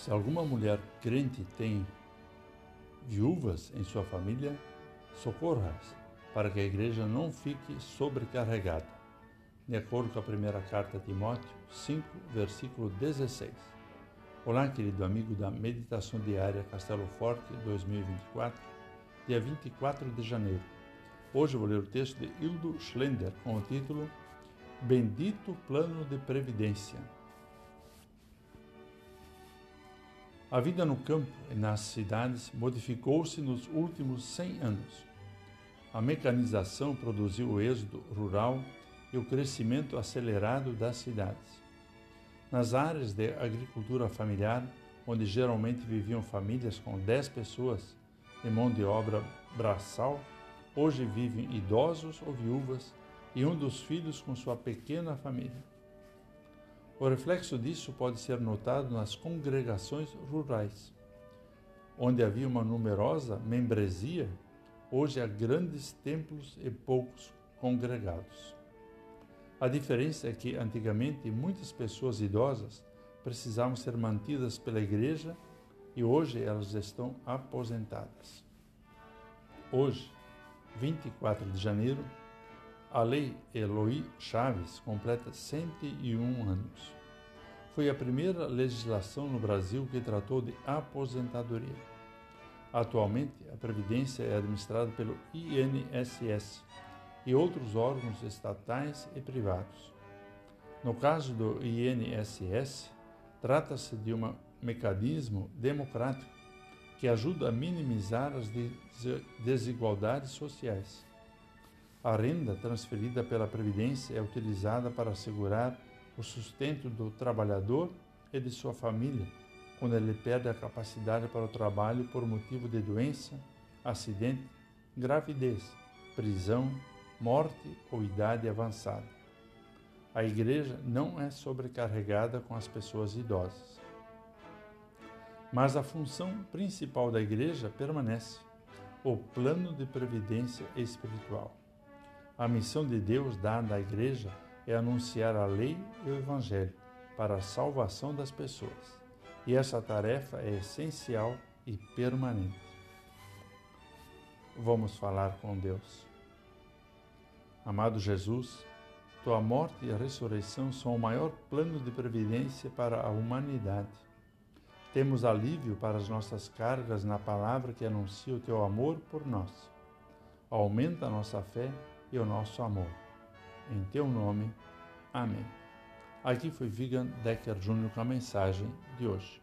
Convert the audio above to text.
Se alguma mulher crente tem viúvas em sua família, socorra-as, para que a igreja não fique sobrecarregada. De acordo com a primeira carta a Timóteo 5, versículo 16. Olá, querido amigo da Meditação Diária Castelo Forte 2024, dia 24 de janeiro. Hoje vou ler o texto de Hildo Schlender com o título Bendito Plano de Previdência. A vida no campo e nas cidades modificou-se nos últimos 100 anos. A mecanização produziu o êxodo rural e o crescimento acelerado das cidades. Nas áreas de agricultura familiar, onde geralmente viviam famílias com 10 pessoas e mão de obra braçal, hoje vivem idosos ou viúvas e um dos filhos com sua pequena família. O reflexo disso pode ser notado nas congregações rurais. Onde havia uma numerosa membresia, hoje há grandes templos e poucos congregados. A diferença é que antigamente muitas pessoas idosas precisavam ser mantidas pela igreja e hoje elas estão aposentadas. Hoje, 24 de janeiro, a Lei Eloy Chaves completa 101 anos. Foi a primeira legislação no Brasil que tratou de aposentadoria. Atualmente, a Previdência é administrada pelo INSS e outros órgãos estatais e privados. No caso do INSS, trata-se de um mecanismo democrático que ajuda a minimizar as desigualdades sociais a renda transferida pela Previdência é utilizada para assegurar o sustento do trabalhador e de sua família quando ele perde a capacidade para o trabalho por motivo de doença, acidente, gravidez, prisão, morte ou idade avançada. A igreja não é sobrecarregada com as pessoas idosas. Mas a função principal da igreja permanece: o plano de previdência espiritual. A missão de Deus dada à igreja é anunciar a lei e o evangelho para a salvação das pessoas. E essa tarefa é essencial e permanente. Vamos falar com Deus. Amado Jesus, tua morte e a ressurreição são o maior plano de previdência para a humanidade. Temos alívio para as nossas cargas na palavra que anuncia o teu amor por nós. Aumenta a nossa fé e o nosso amor. Em teu nome. Amém. Aqui foi Vigan Decker Jr. com a mensagem de hoje.